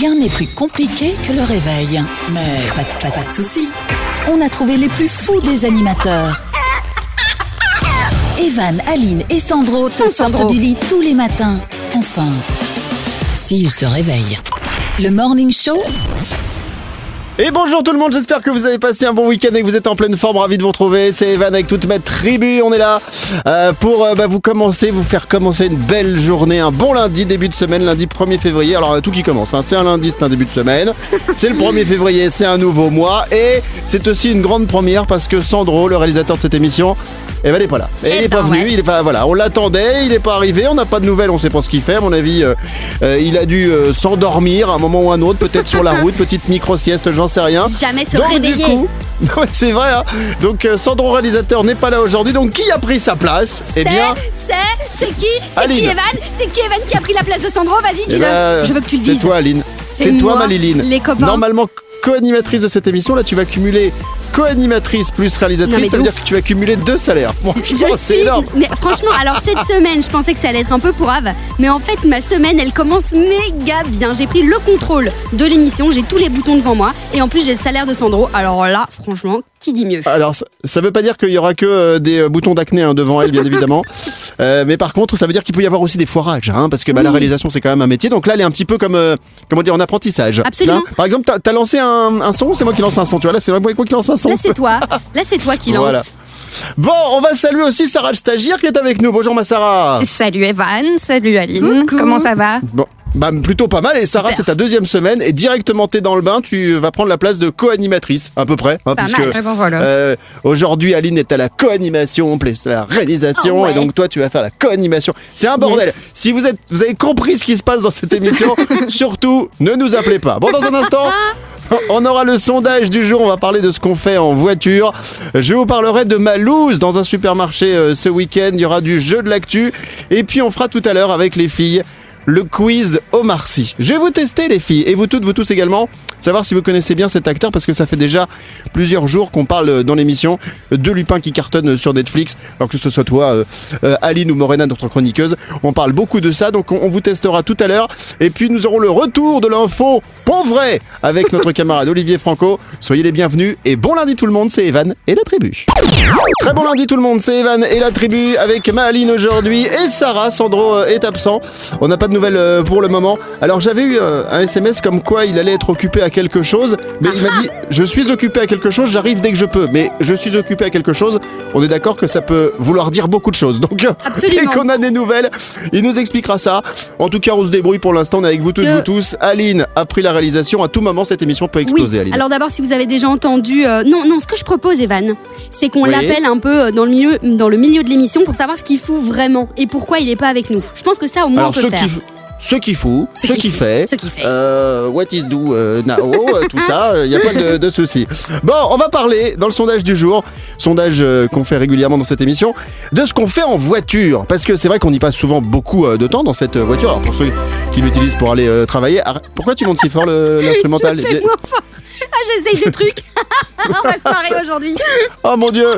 Rien n'est plus compliqué que le réveil. Mais pas, de- pas, pas de soucis. On a trouvé les plus fous des animateurs. Evan, Aline et Sandro te sortent du lit tous les matins. Enfin, s'ils se réveillent. Le Morning Show, Et bonjour tout le monde, j'espère que vous avez passé un bon week-end et que vous êtes en pleine forme, ravi de vous retrouver. C'est Evan avec toute ma tribu, on est là euh, pour euh, bah, vous commencer, vous faire commencer une belle journée, un bon lundi, début de semaine, lundi 1er février. Alors euh, tout qui commence, hein. c'est un lundi, c'est un début de semaine. C'est le 1er février, c'est un nouveau mois et c'est aussi une grande première parce que Sandro, le réalisateur de cette émission, eh ben, il n'est pas là. Et Eh il n'est pas ben, venu, ouais. il est pas, voilà, on l'attendait, il n'est pas arrivé, on n'a pas de nouvelles, on sait pas ce qu'il fait. À mon avis, euh, euh, il a dû euh, s'endormir à un moment ou un autre, peut-être sur la route, petite micro-sieste, j'en sais rien. Jamais se Donc du réveiller. coup, c'est vrai. hein. Donc Sandro réalisateur n'est pas là aujourd'hui. Donc qui a pris sa place? Eh C'est, bien, c'est, c'est qui? C'est qui Evan C'est qui Evan qui a pris la place de Sandro Vas-y, dis-le. ben, Je veux que tu le C'est dises. toi, Aline. C'est C'est toi, Maliline. les copains. Normalement co-animatrice de cette émission, là, tu vas cumuler co-animatrice plus réalisatrice. Ça veut dire que tu vas cumuler deux salaires. Franchement, Je suis. énorme. Mais franchement, alors cette semaine, je pensais que ça allait être un peu pourrave. Mais en fait, ma semaine, elle commence méga bien. J'ai pris le contrôle de l'émission. J'ai tous les boutons devant moi. Et en plus, j'ai le salaire de Sandro. Alors là, franchement, qui dit mieux? Alors, ça, ça veut pas dire qu'il y aura que euh, des euh, boutons d'acné hein, devant elle, bien évidemment. Euh, mais par contre, ça veut dire qu'il peut y avoir aussi des foirages, hein, parce que bah, la réalisation, c'est quand même un métier. Donc là, elle est un petit peu comme, euh, comment dire, en apprentissage. Absolument. Là, par exemple, t'as as lancé un, un son, c'est moi qui lance un son. Tu vois, là, c'est moi moi qui lance un son. Là, c'est toi. Là, c'est toi qui lance. Voilà. Bon, on va saluer aussi Sarah le stagiaire qui est avec nous. Bonjour ma Sarah. Salut Evan, salut Aline, Coucou. comment ça va? Bon. Bah, plutôt pas mal et Sarah c'est ta deuxième semaine et directement t'es dans le bain tu vas prendre la place de co-animatrice à peu près hein, Pas puisque, mal. Ben voilà. euh, aujourd'hui Aline est à la co-animation plus la réalisation Oh ouais. et donc toi tu vas faire la co-animation c'est un bordel Yes. si vous êtes vous avez compris ce qui se passe dans cette émission surtout ne nous appelez pas bon dans un instant On aura le sondage du jour, on va parler de ce qu'on fait en voiture. Je vous parlerai de ma loose dans un supermarché euh, ce week-end. Il y aura du jeu de l'actu. Et puis on fera tout à l'heure avec les filles le quiz Omar Sy. Je vais vous tester les filles et vous toutes, vous tous également, savoir si vous connaissez bien cet acteur parce que ça fait déjà plusieurs jours qu'on parle euh, dans l'émission de Lupin qui cartonne sur Netflix. Alors que ce soit toi, euh, euh, Aline ou Morena, notre chroniqueuse, on parle beaucoup de ça. Donc on, vous testera tout à l'heure. Et puis nous aurons le retour de l'info pour vrai avec notre camarade Olivier Franco. Soyez les bienvenus et bon lundi tout le monde, c'est Evan et la tribu. Très bon lundi tout le monde, c'est Evan et la tribu avec Maline aujourd'hui et Sarah. Sandro euh, est absent. On n'a pas de nouvelles euh, pour le moment. Alors j'avais eu euh, un SMS comme quoi il allait être occupé à quelque chose, mais il m'a dit je suis occupé à quelque chose, j'arrive dès que je peux. Mais je suis occupé à quelque chose. On est d'accord que ça peut vouloir dire beaucoup de choses. Donc Absolument. dès qu'on a des nouvelles, il nous expliquera ça. En tout cas, on se débrouille pour l'instant. On est avec vous toutes, que- vous tous. Aline a pris la réalisation. À tout moment, cette émission peut exploser. Oui. Aline. Alors d'abord, si vous avez déjà entendu, euh, non, non, ce que je propose, Evan, c'est qu'on Oui. l'appelle un peu dans le milieu, dans le milieu de l'émission pour savoir ce qu'il fout vraiment et pourquoi il n'est pas avec nous. Je pense que ça, au moins, Alors on peut faire. qui, ce qui fout, Ce fait, ce qui fait. euh, what is do euh, now, euh, tout ça, il n'y a pas de, de souci. Bon, on va parler dans le sondage du jour, sondage euh, qu'on fait régulièrement dans cette émission, de ce qu'on fait en voiture, parce que c'est vrai qu'on y passe souvent beaucoup euh, de temps dans cette euh, voiture. Alors pour ceux qui l'utilisent pour aller euh, travailler, pourquoi tu montes si fort l'instrumental Je fais moins fort. Ah, j'essaye des trucs. on va se marrer aujourd'hui. Oh mon dieu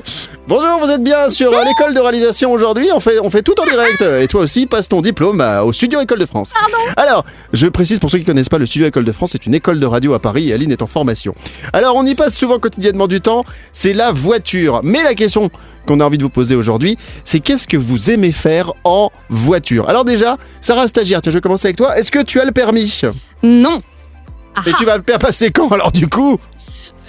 Bonjour, vous êtes bien sur euh, l'école de réalisation aujourd'hui. On fait, on fait tout en direct. Et toi aussi, passe ton diplôme euh, au Studio École de France. Alors, je précise pour ceux qui connaissent pas, le Studio École de France c'est une école de radio à Paris et Aline est en formation. Alors, on y passe souvent quotidiennement du temps. C'est la voiture. Mais la question qu'on a envie de vous poser aujourd'hui, c'est qu'est-ce que vous aimez faire en voiture? Alors déjà, Sarah stagiaire, tiens, je vais commencer avec toi. Est-ce que tu as le permis? Non, Et tu vas le faire passer quand alors du coup?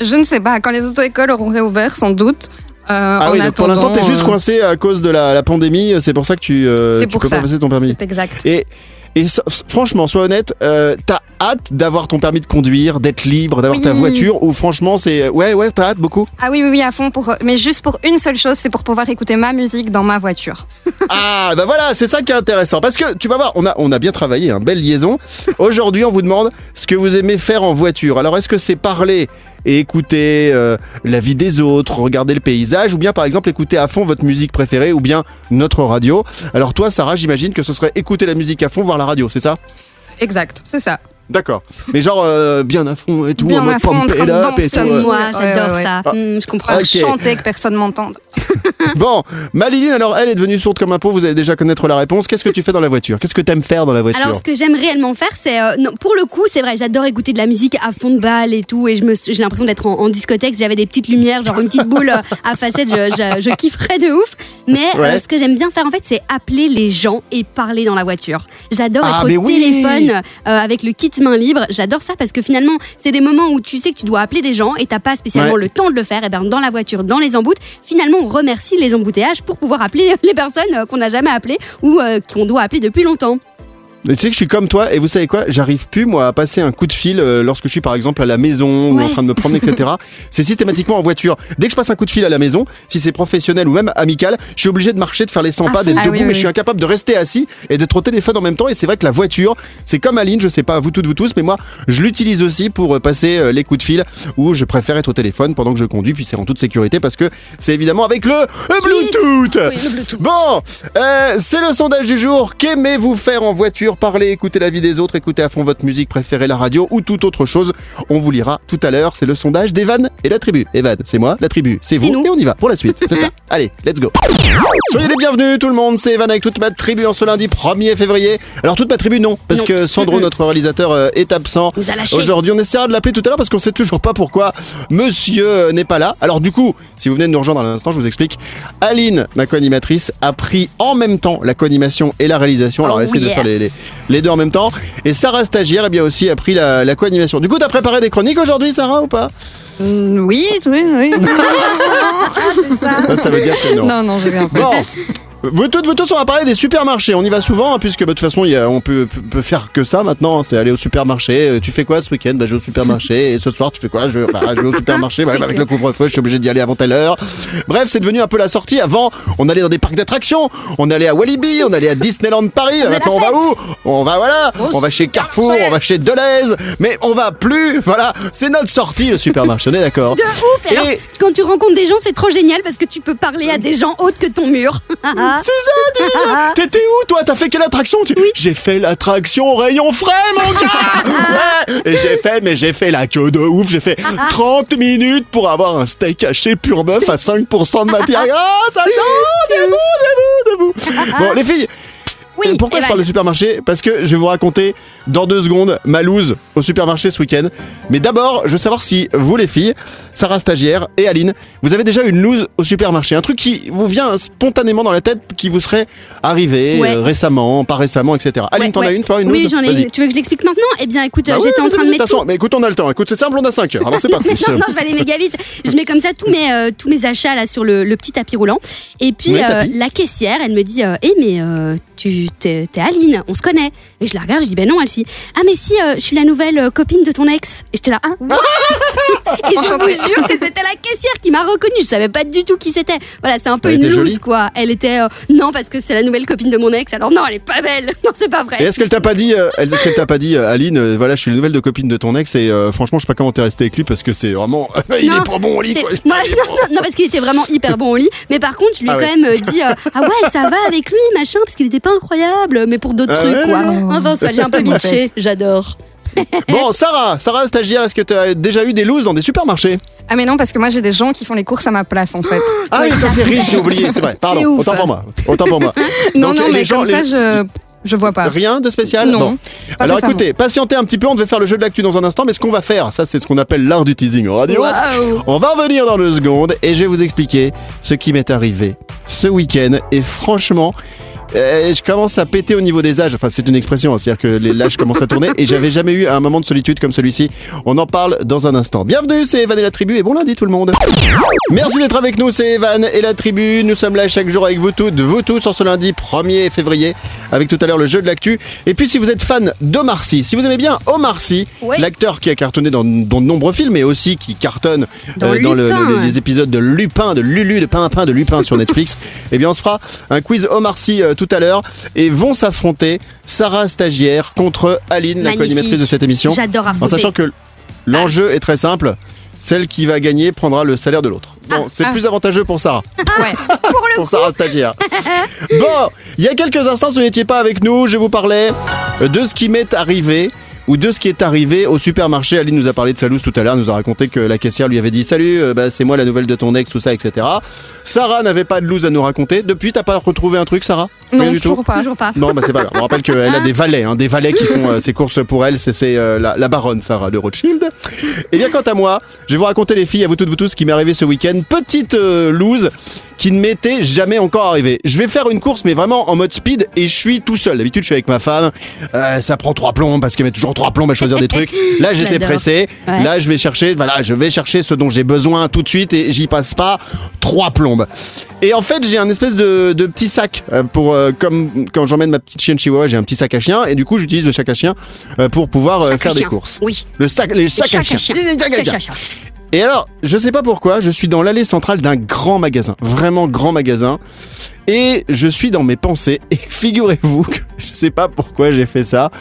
Je ne sais pas, quand les auto-écoles auront réouvert, sans doute. Euh, Ah oui, donc pour l'instant, t'es juste euh, coincé à cause de la, la pandémie. C'est pour ça que tu, euh, tu peux ça. pas passer ton permis. C'est exact. Et, franchement, sois honnête, euh, t'as hâte d'avoir ton permis de conduire, d'être libre, d'avoir ta voiture, ou franchement, c'est. Ouais, ouais, t'as hâte beaucoup? Ah oui, oui, oui, à fond, pour... mais juste pour une seule chose, c'est pour pouvoir écouter ma musique dans ma voiture. Ah, bah voilà, c'est ça qui est intéressant. Parce que tu vas voir, on a, on a bien travaillé, hein, belle liaison. Aujourd'hui, on vous demande ce que vous aimez faire en voiture. Alors, est-ce que c'est parler et écouter euh, la vie des autres, regarder le paysage, ou bien par exemple écouter à fond votre musique préférée, ou bien notre radio Alors, toi, Sarah, j'imagine que ce serait écouter la musique à fond, voir la radio, c'est ça? Exact, c'est ça. D'accord. Mais genre euh, bien à fond et tout, Bien en mode pump it up et tout. Comme euh. moi, j'adore ouais, ouais. ça. Hmm, je comprends. Ah, Ok. Chanter que personne m'entende. Bon, Maliline, alors elle est devenue sourde comme un pot, vous allez déjà connaître la réponse. Qu'est-ce que tu fais dans la voiture? Qu'est-ce que t'aimes faire dans la voiture? Alors, ce que j'aime réellement faire, c'est. euh, non, pour le coup, c'est vrai, j'adore écouter de la musique à fond de balle et tout. Et je me, j'ai l'impression d'être en, en discothèque. J'avais des petites lumières, genre une petite boule à facettes. Je, je, je kifferais de ouf. Mais euh, Ouais. ce que j'aime bien faire, en fait, c'est appeler les gens et parler dans la voiture. J'adore Ah, être au oui téléphone euh, avec le kit main libre. J'adore ça parce que finalement, c'est des moments où tu sais que tu dois appeler des gens et t'as pas spécialement Ouais. le temps de le faire. Et ben, dans la voiture, dans les emboutes, finalement, on remercie les embouteillages pour pouvoir appeler les personnes euh, qu'on n'a jamais appelées ou euh, qu'on doit appeler depuis longtemps. Tu sais que je suis comme toi et vous savez quoi J'arrive plus moi à passer un coup de fil euh, lorsque je suis par exemple à la maison ou en train de me promener etc. c'est systématiquement en voiture. Dès que je passe un coup de fil à la maison, si c'est professionnel ou même amical, je suis obligé de marcher, de faire les 100 À pas, d'être Ah debout, oui, oui, mais je suis incapable de rester assis et d'être au téléphone en même temps. Et c'est vrai que la voiture, c'est comme Aline, je sais pas vous toutes vous tous, mais moi je l'utilise aussi pour euh, passer euh, les coups de fil où je préfère être au téléphone pendant que je conduis, puis c'est en toute sécurité parce que c'est évidemment avec le Bluetooth. Bon, euh, c'est le sondage du jour. Qu'aimez-vous faire en voiture Parler, écouter la vie des autres, écouter à fond votre musique préférée, la radio ou toute autre chose. On vous lira tout à l'heure. C'est le sondage d'Evan et la tribu. Evan, c'est moi, la tribu, c'est vous. nous. Et on y va pour la suite. C'est ça. Allez, let's go. Soyez les bienvenus tout le monde. C'est Evan avec toute ma tribu en ce lundi 1er février. Alors toute ma tribu non, parce Non. que Sandro, notre réalisateur, euh, est absent. Aujourd'hui, on essaiera de l'appeler tout à l'heure parce qu'on sait toujours pas pourquoi monsieur euh, n'est pas là. Alors du coup, si vous venez de nous rejoindre à l'instant, je vous explique. Aline, ma co-animatrice, a pris en même temps la co-animation et la réalisation. Alors Oh elle essaie de yeah. faire les, les- les deux en même temps. Et Sarah, stagiaire, eh bien aussi a pris la, la co-animation. Du coup, t'as préparé des chroniques aujourd'hui, Sarah, ou pas? Mm, Oui, oui, oui. Ça veut dire que non. non, non, j'ai bien fait. Bon. Vous toutes, vous tous, on va parler des supermarchés. On y va souvent, hein, puisque bah, de toute façon, y a- on peut, peut- faire que ça maintenant. hein, c'est aller au supermarché. Euh, Tu fais quoi ce week-end? Bah, Je vais au supermarché. Et ce soir, tu fais quoi? Je, vais- bah, je vais au supermarché. C'est bah, avec clair. le couvre-feu, je suis obligé d'y aller avant telle heure. Bref, c'est devenu un peu la sortie. Avant, on allait dans des parcs d'attractions. On allait à Walibi, on allait à Disneyland Paris. Maintenant, on la va où? On va, voilà, on va chez Carrefour, on va chez Deleuze. Mais on va plus. Voilà, c'est notre sortie, le supermarché. On est d'accord De ouf Et alors, quand tu rencontres des gens, c'est trop génial parce que tu peux parler à des gens autres que ton mur. C'est ça, dis ça. T'étais où toi? T'as fait quelle attraction? Tu- J'ai fait l'attraction rayon frais mon gars. Et j'ai fait, mais j'ai fait la queue de ouf, j'ai fait 30 minutes pour avoir un steak haché pur bœuf à 5% de matière grasse Attends, debout, debout, debout Bon les filles, Oui, euh, pourquoi je Evan. parle de supermarché? Parce que je vais vous raconter dans deux secondes ma loose au supermarché ce week-end. Mais d'abord, je veux savoir si vous les filles, Sarah stagiaire et Aline, vous avez déjà une loose au supermarché, un truc qui vous vient spontanément dans la tête, qui vous serait arrivé Ouais. euh, récemment, pas récemment, etc. Aline, Ouais, t'en as une, toi, une Oui, loose j'en ai une. Tu veux que je l'explique maintenant? Eh bien, écoute, Bah oui, j'étais en train de mettre façon, tout. Mais écoute, on a le temps. Écoute, c'est simple, on a 5 heures. Alors c'est parti. non, non, je vais aller méga vite. Je mets comme ça tous mes, euh, tous mes achats là sur le, le petit tapis roulant. Et puis Oui, euh, la caissière, elle me dit Eh, mais euh, tu t'es t'es Aline, on se connaît. Et je la regarde, je dis Ben non, Elsie. Ah, mais si, euh, je suis la nouvelle copine de ton ex. Et j'étais là Ah, what? Et je vous jure que c'était la caissière qui m'a reconnue. Je savais pas du tout qui c'était. Voilà, c'est un peu Elle une loose quoi. Elle était euh, Non, parce que c'est la nouvelle copine de mon ex. Alors non, elle est pas belle. Non, c'est pas vrai. Et est-ce qu'elle t'a pas dit, euh, est-ce qu'elle t'a pas dit, euh, Aline, euh, voilà, je suis la nouvelle de copine de ton ex et euh, franchement, je sais pas comment t'es resté avec lui parce que c'est vraiment, il Non, est pas bon au lit. C'est- Quoi. Moi, non, non, non, parce qu'il était vraiment hyper bon au lit. Mais par contre, je lui ai Ah quand ouais. même dit euh, Ah ouais, ça va avec lui, machin, parce qu'il était pas incroyable, mais pour d'autres Ah trucs, ouais quoi. Enfin, soit, j'ai un peu bitché, j'adore. Bon, Sarah, Sarah stagiaire, est-ce que tu as déjà eu des looses dans des supermarchés? Ah, mais non, parce que moi, j'ai des gens qui font les courses à ma place, en fait. Ah oui, toi t'es riche, j'ai oublié, c'est vrai. Pardon, ouf. autant pour moi. Autant pour moi. non, Donc, non, mais gens- comme les- ça, je, je vois pas. Rien de spécial? Non, Bon. Alors écoutez, patientez un petit peu, on devait faire le jeu de l'actu dans un instant, mais ce qu'on va faire, ça c'est ce qu'on appelle l'art du teasing en radio. Waouh. On va revenir dans deux secondes et je vais vous expliquer ce qui m'est arrivé ce week-end. Et franchement, euh, je commence à péter au niveau des âges. Enfin, c'est une expression, hein, c'est-à-dire que les l'âge commence à tourner. Et j'avais jamais eu un moment de solitude comme celui-ci. On en parle dans un instant. Bienvenue, c'est Evan et la tribu et bon lundi tout le monde. Merci d'être avec nous, c'est Evan et la tribu. Nous sommes là chaque jour avec vous toutes, vous tous en ce lundi 1er février, avec tout à l'heure le jeu de l'actu. Et puis si vous êtes fan d'Omar Sy, si vous aimez bien Omar Sy, Oui. l'acteur qui a cartonné dans, dans de nombreux films, mais aussi qui cartonne Dans euh, le- le- les épisodes de Lupin, de Lulu, de Pimpin, de Lupin sur Netflix, eh bien on se fera un quiz Omar Sy euh, tout à l'heure et vont s'affronter Sarah stagiaire contre Aline, la co-animatrice de cette émission. J'adore En sachant que l'enjeu est très simple, celle qui va gagner prendra le salaire de l'autre. Bon, c'est ah. plus avantageux pour Sarah, Ouais. pour Sarah stagiaire. bon, il y a quelques instants, vous n'étiez pas avec nous, je vous parlais de ce qui m'est arrivé ou de ce qui est arrivé au supermarché. Aline nous a parlé de sa loose tout à l'heure, nous a raconté que la caissière lui avait dit Salut, euh, bah, c'est moi la nouvelle de ton ex, tout ça, etc. Sarah n'avait pas de loose à nous raconter. Depuis, t'as pas retrouvé un truc, Sarah? Non, du tout? toujours pas. Toujours pas. Non, bah c'est pas grave. On rappelle qu'elle a des valets, hein, des valets qui font euh, ses courses pour elle. C'est c'est, euh, la, la baronne Sarah de Rothschild. Et bien, quant à moi, je vais vous raconter les filles, à vous toutes, vous tous, ce qui m'est arrivé ce week-end. Petite euh, loose qui ne m'était jamais encore arrivé. Je vais faire une course, mais vraiment en mode speed, et je suis tout seul. D'habitude, je suis avec ma femme. Euh, ça prend trois plombs parce qu'elle met toujours trois plombs à choisir des trucs. Là, j'étais pressé. Ouais. Là, je vais chercher, voilà, je vais chercher ce dont j'ai besoin tout de suite et j'y passe pas trois plombes. Et en fait, j'ai un espèce de, de petit sac euh, pour euh, comme quand j'emmène ma petite chienne chihuahua, j'ai un petit sac à chien et du coup, j'utilise le sac à chien euh, pour pouvoir euh, faire des courses. Oui. Le sac, les sacs à chien. chien. Chaque chien. Et alors, je sais pas pourquoi, je suis dans l'allée centrale d'un grand magasin, vraiment grand magasin, et je suis dans mes pensées, et figurez-vous que je sais pas pourquoi j'ai fait ça,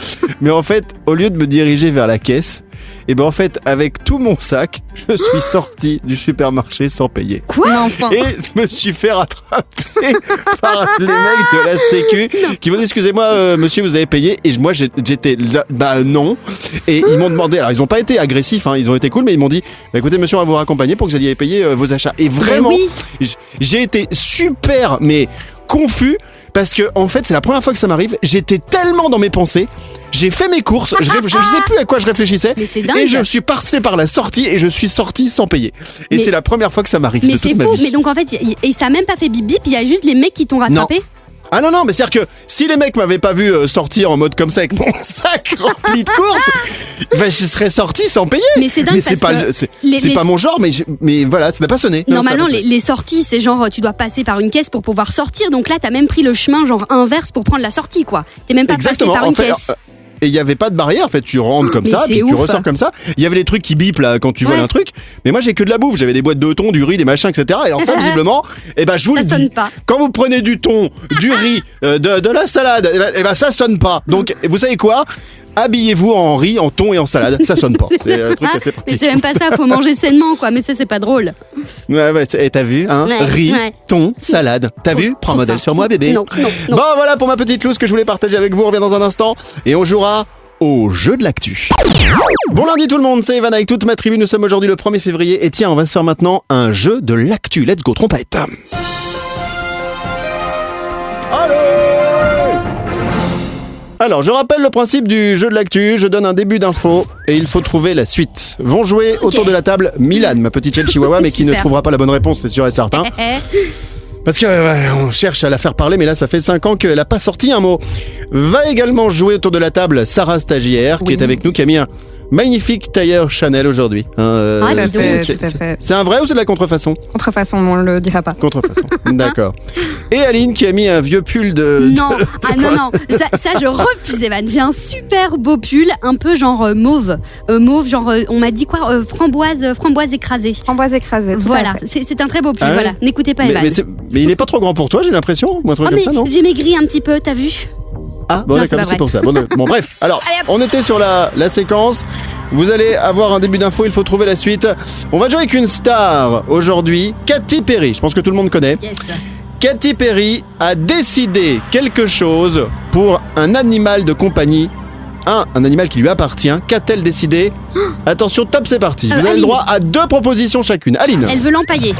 mais en fait, au lieu de me diriger vers la caisse, et ben en fait, avec tout mon sac, je suis sorti du supermarché sans payer. Quoi Enfin. Et je me suis fait rattraper par les mecs de la Sécu qui m'ont dit excusez-moi euh, monsieur vous avez payé et moi j'ai- j'étais là, bah non et ils m'ont demandé alors ils ont pas été agressifs hein, ils ont été cool mais ils m'ont dit bah, écoutez monsieur on va vous raccompagner pour que vous alliez payer euh, vos achats et vraiment oui. j'ai été super mais confus parce que en fait c'est la première fois que ça m'arrive. J'étais tellement dans mes pensées. J'ai fait mes courses. Je, je sais plus à quoi je réfléchissais. Et je suis passé par la sortie et je suis sorti sans payer. Et c'est la première fois que ça m'arrive Mais c'est fou. Mais donc en fait, et ça a même pas fait bip bip. Il y a juste les mecs qui t'ont rattrapé. Ah non, non, mais c'est-à-dire que si les mecs m'avaient pas vu euh, sortir en mode comme ça avec mon sac rempli de courses, ben, je serais sorti sans payer. Mais c'est dingue c'est parce pas, que c'est, les- c'est les- pas mon genre, mais, je- mais voilà, ça n'a pas sonné. Non, Normalement, pas les, les sorties, c'est genre tu dois passer par une caisse pour pouvoir sortir. Donc là, t'as même pris le chemin genre inverse pour prendre la sortie, quoi. T'es même pas. Exactement. passé par En une fait, caisse. euh, et il y avait pas de barrière, en fait, tu rentres comme Mais ça, puis tu ressors comme ça. Il y avait les trucs qui bipent là quand tu voles un truc, mais moi j'ai que de la bouffe, j'avais des boîtes de thon, du riz, des machins, etc. Et alors ça, visiblement, et ben je vous Ça le dis, pas. quand vous prenez du thon, du riz, euh, de, de la salade, et ben, eh ben, ça sonne pas. Donc vous savez quoi? Habillez-vous en riz, en thon et en salade, ça sonne pas. C'est un truc Ah, assez mais pratique. c'est même pas ça, faut manger sainement, quoi. Mais ça, c'est pas drôle. Ouais, ouais, et t'as vu, hein? Ouais, Riz, ouais. thon, salade. T'as vu? Prends modèle ça. sur moi, bébé. Non, non, non. Bon, voilà pour ma petite loose que je voulais partager avec vous. On revient dans un instant et on jouera au jeu de l'actu. Bon lundi tout le monde, c'est Evan avec toute ma tribu. Nous sommes aujourd'hui le 1er février et tiens, on va se faire maintenant un jeu de l'actu. Let's go, trompette. Alors, je rappelle le principe du jeu de l'actu. Je donne un début d'info et il faut trouver la suite. Vont jouer autour de la table Milan, ma petite chienne chihuahua, mais qui ne trouvera pas la bonne réponse, c'est sûr et certain. Parce que ouais, on cherche à la faire parler, mais là, ça fait 5 ans qu'elle n'a pas sorti un mot. Va également jouer autour de la table Sarah Stagiaire, qui est avec nous, qui a mis un magnifique tailleur Chanel aujourd'hui. Hein, euh, Ah, Tout à dis donc. fait, c'est- tout à fait. C'est un vrai ou c'est de la contrefaçon? Contrefaçon, on le dira pas. Contrefaçon. D'accord. Et Aline qui a mis un vieux pull de. Non, de- ah non, non, ça, ça, je refuse, Evan. J'ai un super beau pull, un peu genre euh, mauve. Euh, mauve, genre, euh, on m'a dit quoi euh, Framboise euh, framboise écrasée. Framboise écrasée. tout à Voilà, fait. c'est c'est un très beau pull, Ah voilà. N'écoutez pas mais, Evan. mais il est pas trop grand pour toi, j'ai l'impression. Oh, mais non? j'ai maigri un petit peu, t'as vu? Ah, bon, d'accord, c'est pour ça. Bon, bon, bref. Alors, on était sur la, la séquence. Vous allez avoir un début d'info, il faut trouver la suite. On va jouer avec une star aujourd'hui, Katy Perry. Je pense que tout le monde connaît. Yes. Katy Perry a décidé quelque chose pour un animal de compagnie. Un, un animal qui lui appartient. Qu'a-t-elle décidé Attention, top, c'est parti. Euh, Vous avez le droit à deux propositions chacune. Aline Elle veut l'empailler.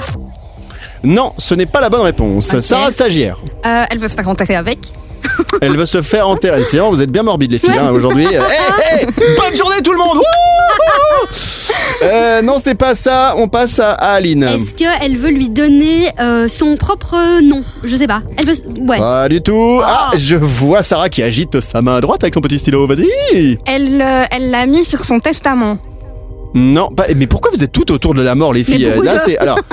Non, ce n'est pas la bonne réponse. Ok. Sarah Stagiaire. Euh, elle veut se faire enterrer avec. Elle veut se faire enterrer. C'est vraiment, vous êtes bien morbides les filles hein, aujourd'hui. Hey, hey, bonne journée tout le monde Wouhou Euh, Non, c'est pas ça. On passe à, à Aline. Est-ce qu'elle veut lui donner euh, son propre nom? Je sais pas. Elle veut. Ouais. Pas du tout. Ah, je vois Sarah qui agite sa main à droite avec son petit stylo. Vas-y. Elle euh, elle l'a mis sur son testament. Non, pas, mais pourquoi vous êtes toutes autour de la mort, les filles pourquoi Là, c'est alors.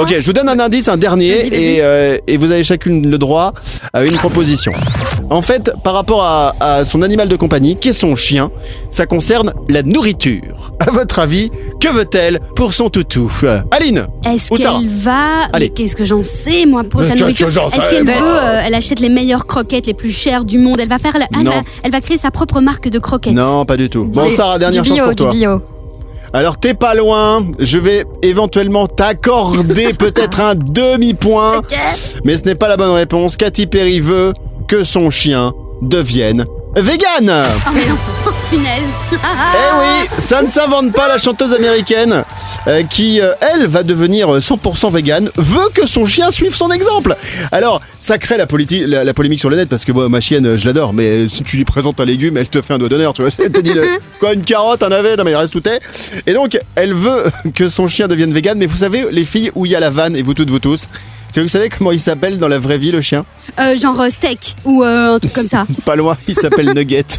Ok, je vous donne un indice, un dernier, Vas-y, vas-y. et, euh, et vous avez chacune le droit à une proposition. En fait, par rapport à, à son animal de compagnie, qui est son chien, ça concerne la nourriture. À votre avis, que veut-elle pour son toutou? Euh, Aline Est-ce Où ça qu'elle va? Qu'est-ce que j'en sais, moi, pour Mais sa nourriture? Est-ce sais, qu'elle veut. euh, elle achète les meilleures croquettes, les plus chères du monde? Elle va faire. Elle, va, elle va créer sa propre marque de croquettes. Non, pas du tout. Bon, Sarah, dernière du chance bio, pour toi. Du bio. Alors, t'es pas loin. Je vais éventuellement t'accorder peut-être un demi-point. Mais ce n'est pas la bonne réponse. Katy Perry veut que son chien devienne vegan. Oh mais non, punaise. Eh oui, ça ne s'invente pas la chanteuse américaine euh, qui, euh, elle, va devenir 100% vegan, veut que son chien suive son exemple. Alors, ça crée la, politi- la, la polémique sur le net parce que moi, ma chienne, euh, je l'adore, mais si tu lui présentes un légume, elle te fait un doigt d'honneur, tu vois. Elle te dit, euh, quoi, une carotte, un navet, non mais il reste tout est. Et donc, elle veut que son chien devienne vegan, mais vous savez, les filles, où il y a la vanne, et vous toutes, vous tous, que vous savez comment il s'appelle dans la vraie vie, le chien Euh, genre euh, steak ou euh, un truc comme ça. Pas loin, il s'appelle Nugget.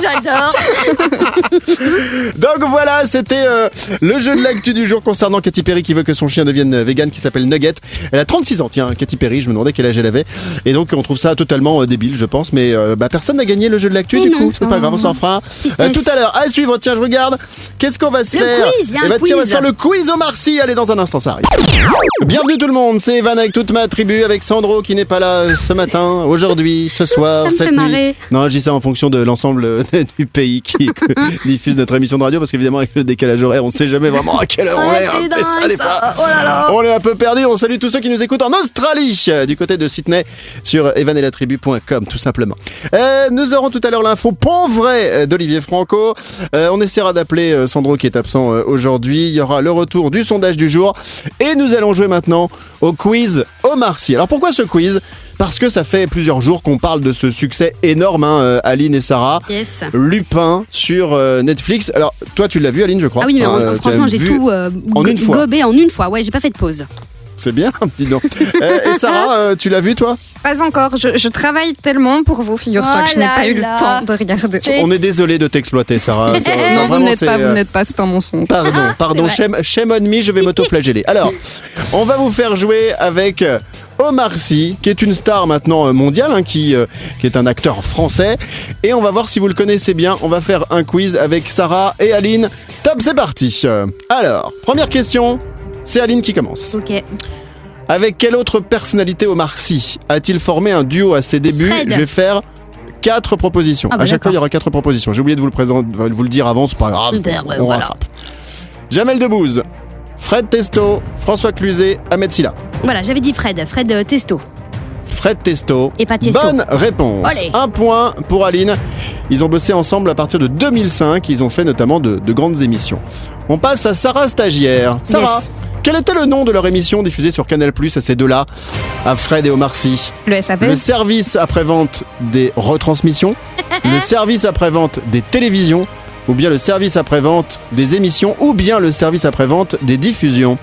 J'adore. Donc voilà, c'était euh, le jeu de l'actu du jour concernant Katy Perry qui veut que son chien devienne vegan, qui s'appelle Nugget. Elle a 36 ans, tiens, Katy Perry, je me demandais quel âge elle avait. Et donc on trouve ça totalement euh, débile, je pense, mais euh, bah, personne n'a gagné le jeu de l'actu du non. coup, c'est pas grave, on s'en fera Tristesse. euh, tout à l'heure. À suivre, tiens, je regarde. Qu'est-ce qu'on va se Le faire quiz, il y a Eh bah, tiens, on va quiz. se faire le quiz au Marcy. Allez, dans un instant, ça arrive. Bienvenue tout le monde, c'est Evan avec toute ma tribu, avec Sandro qui n'est pas là euh, ce matin, aujourd'hui, ce soir, Ça me cette fait nuit. marrer. Non, je dis ça en fonction de l'ensemble euh, du pays qui diffuse notre émission de radio, parce qu'évidemment, avec le décalage horaire, on ne sait jamais vraiment à quelle heure on Ouais, est. hein, c'est c'est ça, dingue, des ça. fois. Oh là là. On est un peu perdu. On salue tous ceux qui nous écoutent en Australie, euh, du côté de Sydney, sur evanelatribu.com, tout simplement. Euh, nous aurons tout à l'heure l'info pont vrai euh, d'Olivier Franco. Euh, on essaiera d'appeler euh, Sandro qui est absent euh, aujourd'hui. Il y aura le retour du sondage du jour. Et nous allons jouer maintenant au quiz Omar Sy. Alors pourquoi ce quiz? Parce que ça fait plusieurs jours qu'on parle de ce succès énorme, hein, euh, Aline et Sarah. Yes. Lupin sur euh, Netflix. Alors, toi, tu l'as vu, Aline, je crois Ah oui, mais Hein, tu franchement, j'ai tout euh, en go- une fois. gobé en une fois. Ouais, j'ai pas fait de pause. C'est bien, dis donc. Euh, et Sarah, euh, tu l'as vu, toi? Pas encore. Je, je travaille tellement pour vous, figure-toi, Oh que je n'ai là pas eu le temps de regarder. On est désolé de t'exploiter, Sarah. Ça- non, non, vous n'êtes pas, vous euh, n'êtes pas, c'est un mensonge. Pardon, pardon, C'est shame, shame on me, je vais m'auto-flageller. Alors, on va vous faire jouer avec euh, Omar Sy, qui est une star maintenant euh, mondiale, hein, qui, euh, qui est un acteur français. Et on va voir si vous le connaissez bien. On va faire un quiz avec Sarah et Aline. Top, c'est parti. Euh, Alors, première question, c'est Aline qui commence. Ok. Avec quelle autre personnalité Omar Sy a-t-il formé un duo à ses débuts Fred. Je vais faire quatre propositions. Ah bah à chaque fois, il y aura quatre propositions. J'ai oublié de vous le, présenter, de vous le dire avant, c'est pas grave. Super, ouais, on voilà. rattrape. Jamel Debbouze, Fred Testo, François Cluzet, Ahmed Silla. Voilà, j'avais dit Fred. Fred euh, Testo. Fred Testo. Et pas Tiesto. Bonne réponse. Allez. Un point pour Aline. Ils ont bossé ensemble à partir de 2005. Ils ont fait notamment de, de grandes émissions. On passe à Sarah Stagiaire. Sarah, Yes. Quel était le nom de leur émission diffusée sur Canal Plus à ces deux-là À Fred et Omar Sy. Le SAV Le service après-vente des retransmissions, le service après-vente des télévisions, ou bien le service après-vente des émissions, ou bien le service après-vente des diffusions.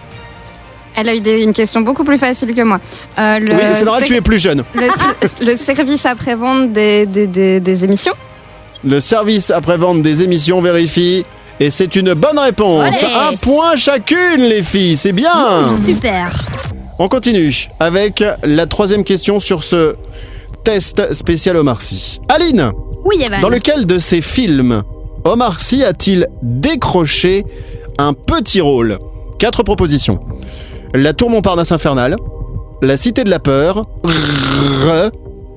Elle a eu des- une question beaucoup plus facile que moi. Euh, le, oui, c'est normal, tu es plus jeune. le, le service après-vente des, des, des, des émissions? Le service après-vente des émissions vérifie. Et c'est une bonne réponse. Allez. Un point chacune, les filles, c'est bien. Super. On continue avec la troisième question sur ce test spécial Omar Sy. Aline, Oui, Evan. Dans lequel de ces films Omar Sy a-t-il décroché un petit rôle? Quatre propositions. La Tour Montparnasse infernale, La Cité de la peur,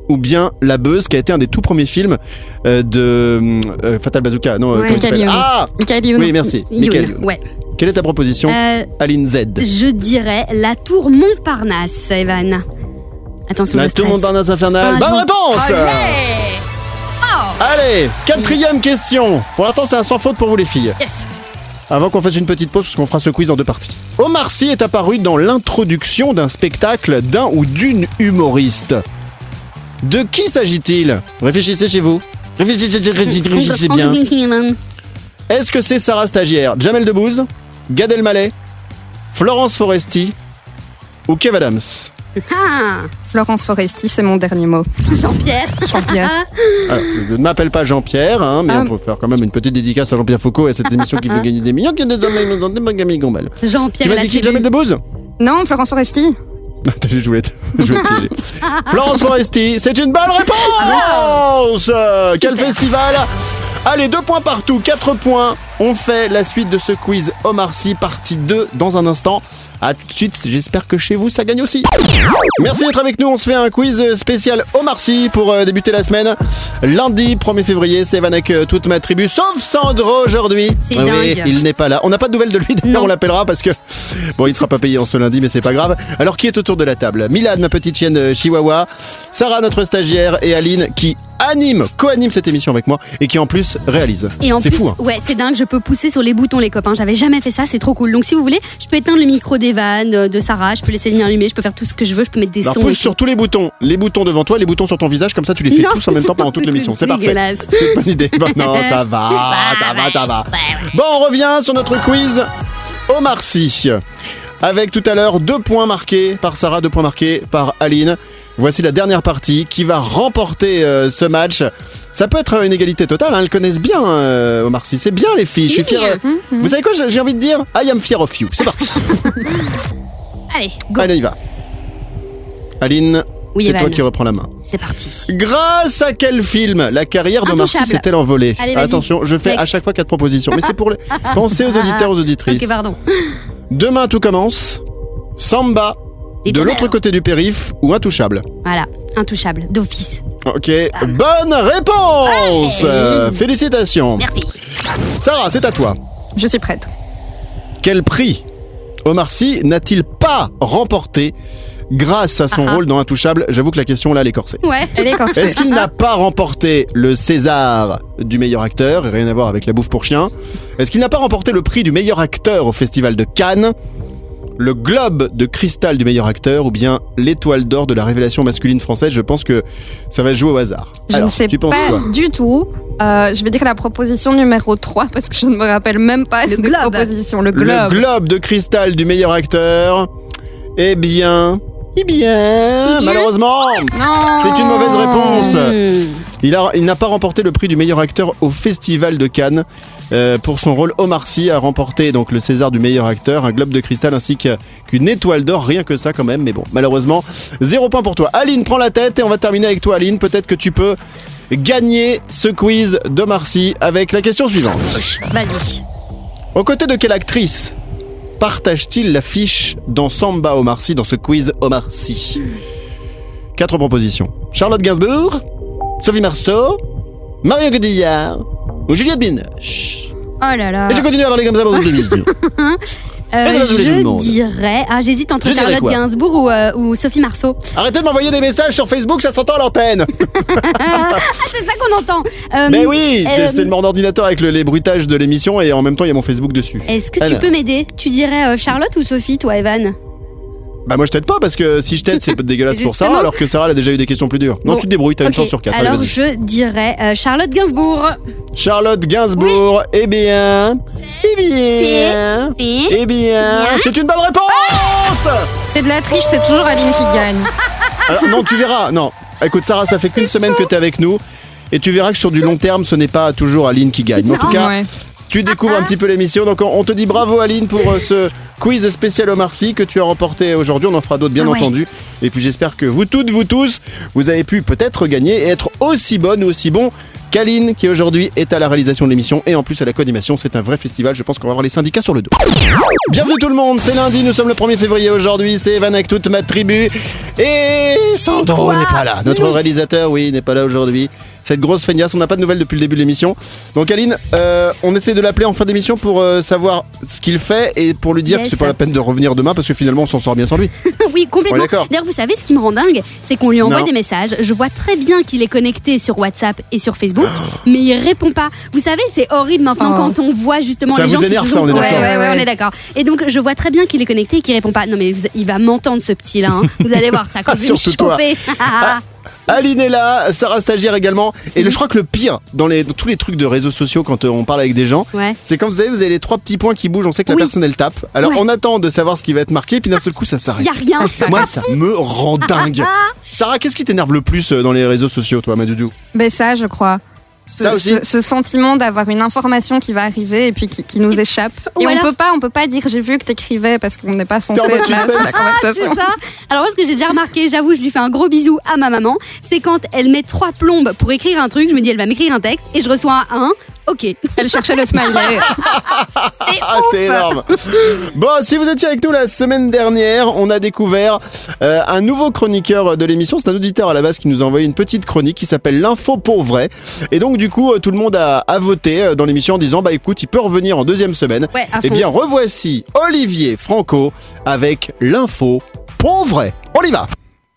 ou bien La Beuse, qui a été un des tout premiers films euh, de euh, Fatal Bazooka. Non, euh, Ouais. Michael Youn. Ah Michael Youn. Oui, merci. Youn, Michael Youn. Ouais. Quelle est ta proposition Euh, Aline Z. je dirais la tour Montparnasse, Evan. Attention, La Tour stress. Montparnasse infernale. Ah, Bonne je- réponse Allez Allez, quatrième question. Pour l'instant, c'est un sans faute pour vous les filles. Yes. Avant qu'on fasse une petite pause, parce qu'on fera ce quiz en deux parties. Omar Sy est apparu dans l'introduction d'un spectacle d'un ou d'une humoriste. De qui s'agit-il? Réfléchissez chez vous. Réfléchissez, réfléchissez bien. Est-ce que c'est Sarah Stagiaire, Jamel Debbouze, Gad Elmaleh, Florence Foresti ou Kev Adams? Ah, Florence Foresti, c'est mon dernier mot. Jean-Pierre. Jean-Pierre. Alors, Je ne m'appelle pas Jean-Pierre, hein, mais Ah. on peut faire quand même une petite dédicace à Jean-Pierre Foucault et à cette émission qui veut gagner des millions, qui a des hommes dans des gombelles. Tu Jean-Pierre m'as dit qui. Jamel Debbouze? Non, Florence Foresti. Je voulais te, je voulais te piéger. Florence Foresti, c'est une bonne réponse Euh, Quel festival Allez, deux points partout, quatre points. On fait la suite de ce quiz Omar Sy, partie 2, dans un instant. À tout de suite, j'espère que chez vous ça gagne aussi. Merci d'être avec nous, on se fait un quiz spécial Omar Sy pour euh, débuter la semaine. Lundi 1er février, c'est Van avec euh, toute ma tribu, sauf Sandro aujourd'hui. C'est oui, dingue. il n'est pas là. On n'a pas de nouvelles de lui, d'ailleurs on l'appellera parce que bon, il ne sera pas payé en ce lundi, mais c'est pas grave. Alors qui est autour de la table? Milad, ma petite chienne euh, Chihuahua, Sarah, notre stagiaire, et Aline qui anime, co-anime cette émission avec moi et qui en plus réalise. Et en C'est plus, fou. hein. ouais, c'est dingue, je peux pousser sur les boutons, les copains. J'avais jamais fait ça, c'est trop cool. Donc, si vous voulez, je peux éteindre le micro euh, de Sarah, je peux laisser les lignes allumées, je peux faire tout ce que je veux, je peux mettre des Alors sons. pousse sur tous les boutons, les boutons devant toi, les boutons sur ton visage, comme ça tu les fais Non. tous en même temps pendant toute l'émission. C'est parfait. C'est bonne idée. Bon, non, ça va, ça va, ça va. Bon, on revient sur notre quiz Omar Sy. Avec tout à l'heure deux points marqués par Sarah, deux points marqués par Aline. Voici la dernière partie qui va remporter euh, ce match. Ça peut être une égalité totale, hein, elles connaissent bien euh, Omar Sy. C'est bien les filles, je suis fier. euh, Vous savez quoi, j'ai j'ai envie de dire? I am fier of you. C'est parti. Allez, go. Allez, on y va. Aline, Oui, c'est Evan. toi qui reprends la main. C'est parti. Grâce à quel film? La carrière d'Omar Sy Intouchable. s'est-elle envolée? Allez, vas-y. Attention, je fais à Next. chaque fois quatre propositions. Mais c'est pour les... penser aux auditeurs, aux auditrices. Ok, pardon. Demain tout commence. Samba. De l'autre côté du périph ou intouchable. Voilà, intouchable, d'office. Ok, bonne réponse. Euh, Félicitations. Merci. Sarah, c'est à toi. Je suis prête. Quel prix Omar Sy n'a-t-il pas remporté grâce à son Ah ah. rôle dans Intouchable J'avoue que la question là, elle est corsée. Ouais. Elle est corsée. Est-ce qu'il n'a pas remporté le César du meilleur acteur? Rien à voir avec la bouffe pour chien. Est-ce qu'il n'a pas remporté le prix du meilleur acteur au Festival de Cannes? Le globe de cristal du meilleur acteur ou bien l'étoile d'or de la révélation masculine française Je pense que ça va se jouer au hasard. Je Alors, ne sais tu pas du tout. Euh, je vais dire la proposition numéro 3 parce que je ne me rappelle même pas Le globe. propositions. Le Le globe de cristal du meilleur acteur Eh bien... Eh bien... bien Malheureusement. C'est une mauvaise réponse Hmm. Il, a- il n'a pas remporté le prix du meilleur acteur au Festival de Cannes. Euh, pour son rôle, Omar Sy a remporté donc le César du meilleur acteur, un globe de cristal ainsi que- qu'une étoile d'or, rien que ça quand même. Mais bon, malheureusement, zéro point pour toi. Aline, prends la tête et on va terminer avec toi, Aline. Peut-être que tu peux gagner ce quiz d'Omar Sy avec la question suivante. Vas-y. Aux côtés de quelle actrice partage-t-il l'affiche dans Samba Omar Sy, dans ce quiz Omar Sy Quatre propositions. Charlotte Gainsbourg, Sophie Marceau, Marion Cotillard ou Juliette Binoche. Oh là là. Et je continue à parler comme ça pendant. Euh, je dirais. Ah, j'hésite entre Je dirais Charlotte quoi Gainsbourg ou, euh, ou Sophie Marceau. Arrêtez de m'envoyer des messages sur Facebook, ça s'entend à l'antenne. C'est ça qu'on entend. Euh, Mais oui, c'est euh, c'est le mort d'ordinateur avec le- les bruitages de l'émission et en même temps il y a mon Facebook dessus. Est-ce que tu peux m'aider? Tu dirais euh, Charlotte ou Sophie, toi, Evan? Bah moi je t'aide pas parce que si je t'aide c'est dégueulasse pour Sarah alors que Sarah elle a déjà eu des questions plus dures. Non Bon, tu te débrouilles, t'as Ok, une chance sur quatre. Allez, Alors vas-y. je dirais euh, Charlotte Gainsbourg. Charlotte Gainsbourg, eh bien, eh bien, eh bien, Bien. c'est une bonne réponse C'est de la triche, c'est toujours Aline qui gagne. Alors non, tu verras, non. Écoute Sarah, ça fait qu'une semaine que t'es avec nous. Et tu verras que sur du long terme, ce n'est pas toujours Aline qui gagne. Mais en tout cas, Ouais. Tu découvres un petit peu l'émission. Donc on on te dit bravo Aline pour euh, ce quiz spécial Omar Sy que tu as remporté aujourd'hui. On en fera d'autres bien Ah ouais. entendu. Et puis j'espère que vous toutes, vous tous, vous avez pu peut-être gagner et être aussi bonne ou aussi bon qu'Aline qui aujourd'hui est à la réalisation de l'émission et en plus à la co-animation. C'est un vrai festival. Je pense qu'on va avoir les syndicats sur le dos. Bienvenue tout le monde, c'est lundi, nous sommes le 1er février aujourd'hui, c'est Evan avec toute ma tribu. Et Sandro n'est pas là. Notre réalisateur, oui, n'est pas là aujourd'hui. Cette grosse feignasse, on n'a pas de nouvelles depuis le début de l'émission. Donc Aline, euh, on essaie de l'appeler en fin d'émission pour euh, savoir ce qu'il fait et pour lui dire Yes. que c'est pas la peine de revenir demain parce que finalement on s'en sort bien sans lui. oui, complètement. Ouais. D'ailleurs, vous savez, ce qui me rend dingue, c'est qu'on lui envoie Non. des messages. Je vois très bien qu'il est connecté sur WhatsApp et sur Facebook, mais il répond pas. Vous savez, c'est horrible maintenant Oh. quand on voit justement Ça les vous gens énerve, qui se ça, sont- on est ouais, d'accord. ouais, ouais, Ouais, on est d'accord. Et donc, je vois très bien qu'il est connecté et qu'il répond pas. Non, mais vous- il va m'entendre ce petit là. hein. Vous allez voir ça quand je vais me chauffer. Aline est là, Sarah stagiaire également. Et le, je crois que le pire dans, les, dans tous les trucs de réseaux sociaux quand euh, on parle avec des gens, ouais. c'est quand vous savez, vous avez les trois petits points qui bougent, on sait que la Oui. personne elle tape. Alors Ouais. on attend de savoir ce qui va être marqué, puis d'un seul coup ça s'arrête. Y a rien. Moi ça me rend dingue. Sarah, qu'est-ce qui t'énerve le plus euh, dans les réseaux sociaux, toi, Madoudou Ben ça, je crois. Ce, Ça aussi. ce- ce sentiment d'avoir une information qui va arriver et puis qui, qui nous échappe. Ou Et on peut pas, on peut pas dire j'ai vu que t'écrivais parce qu'on n'est pas censé en être là sur la. Ah, c'est conversation. ça. Alors moi, ce que j'ai déjà remarqué, j'avoue, je lui fais un gros bisou à ma maman, c'est quand elle met trois plombes pour écrire un truc, je me dis elle va m'écrire un texte et je reçois un ok. Elle cherchait le smiley. C'est Ah, ouf. c'est énorme. Bon, si vous étiez avec nous la semaine dernière, on a découvert euh, un nouveau chroniqueur de l'émission. C'est un auditeur à la base qui nous a envoyé une petite chronique qui s'appelle l'info pour vrai. Et donc du coup, euh, tout le monde a, a voté euh, dans l'émission en disant bah écoute, il peut revenir en deuxième semaine. Ouais, à Eh fond. bien, revoici Olivier Franco avec l'info pour vrai. On y va.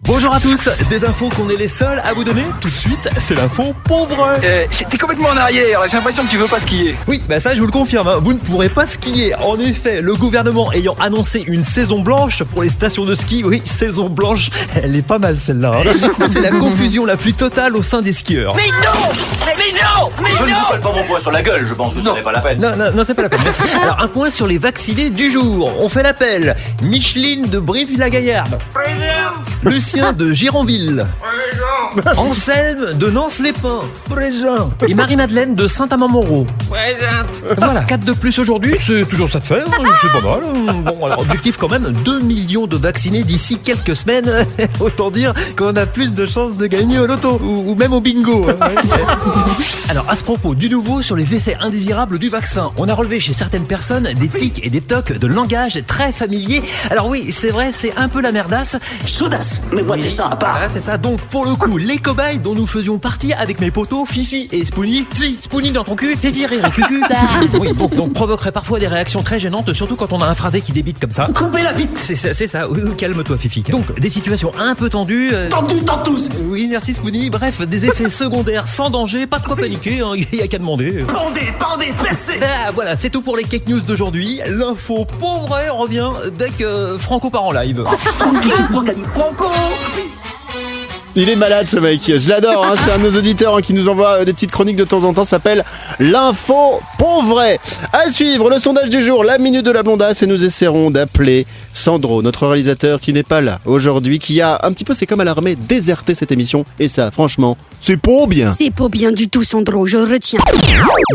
Bonjour à tous, des infos qu'on est les seuls à vous donner tout de suite, c'est l'info pauvre. Euh, T'es complètement en arrière, j'ai l'impression que tu veux pas skier. Oui, bah ça je vous le confirme, hein, vous ne pourrez pas skier. En effet, le gouvernement ayant annoncé une saison blanche pour les stations de ski, oui, saison blanche, elle est pas mal celle-là. hein. Du coup, c'est la confusion la plus totale au sein des skieurs. Mais non Mais non Mais Je ne vous colle pas mon poing sur la gueule, je pense que ce n'est pas la peine. Non, non, non, c'est pas la peine. merci. Alors, un point sur les vaccinés du jour. On fait l'appel. Micheline de Brive-la-Gaillarde. Lucien de Gironville. Anselme de Nance-les-Pins. Présent. Et Marie-Madeleine de Saint-Amand-Moreau. Voilà, 4 de plus aujourd'hui, c'est toujours ça de faire, hein, c'est pas mal. Bon, alors, objectif quand même, 2 millions de vaccinés d'ici quelques semaines. Autant dire qu'on a plus de chances de gagner au loto, ou, ou même au bingo. hein. Alors, à ce propos, du nouveau sur les effets indésirables du vaccin. On a relevé chez certaines personnes des tics et des tocs de langage très familiers. Alors oui, c'est vrai, c'est un peu la merdasse. Soudasse, mais moi t'es ça à part. C'est ça. Donc, pour le coup, les cobayes dont nous faisions partie avec mes potos, Fifi et Spoonie. Si, Spoonie dans ton cul, Fifi rire et cucu. Oui, bon, donc provoquerait parfois des réactions très gênantes, surtout quand on a un phrasé qui débite comme ça. Coupez la vite C'est ça, c'est ça. Oui, oui, calme-toi, Fifi. Donc, des situations un peu tendues. euh, Tendu, tous Oui, merci Spoonie. Bref, des effets secondaires sans danger, pas de quoi paniquer, il y a qu'à demander. Pendez, pendez, percez Ah, voilà, c'est tout pour les cake news d'aujourd'hui. L'info pour vrai revient dès que Franco part en live. Franco Il est malade ce mec, je l'adore, hein, c'est un de nos auditeurs hein, qui nous envoie euh, des petites chroniques de temps en temps, s'appelle l'info pour vrai. À suivre le sondage du jour, la minute de la blondasse et nous essaierons d'appeler Sandro, notre réalisateur qui n'est pas là aujourd'hui, qui a un petit peu, c'est comme à l'armée, déserté cette émission. Et ça franchement, c'est pas bien. C'est pas bien du tout, Sandro, je retiens.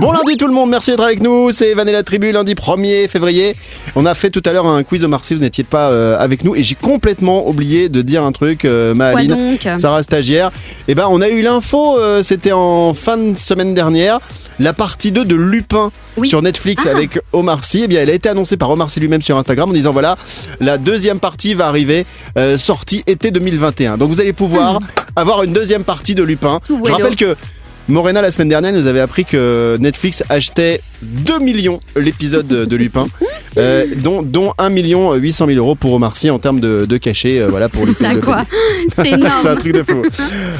Bon lundi tout le monde, merci d'être avec nous. C'est Evan et la tribu, lundi 1er février. On a fait tout à l'heure un quiz au Marseille, vous n'étiez pas euh, avec nous. Et j'ai complètement oublié de dire un truc, euh, Quoi donc? Sarah stagiaire. Et ben on a eu l'info, euh, c'était en fin de semaine dernière. La partie 2 de Lupin Oui. sur Netflix Ah. avec Omar Sy, eh bien elle a été annoncée par Omar Sy lui-même sur Instagram en disant voilà, la deuxième partie va arriver, euh, sortie été 2021. Donc vous allez pouvoir avoir une deuxième partie de Lupin. Tout Je rappelle que Morena la semaine dernière nous avait appris que Netflix achetait 2 millions l'épisode de, Lupin, euh, dont, dont 1 million 800 000 euros pour Omar Sy en termes de, de cachet, euh, voilà pour C'est film ça de quoi. C'est c'est un énorme. truc de fou.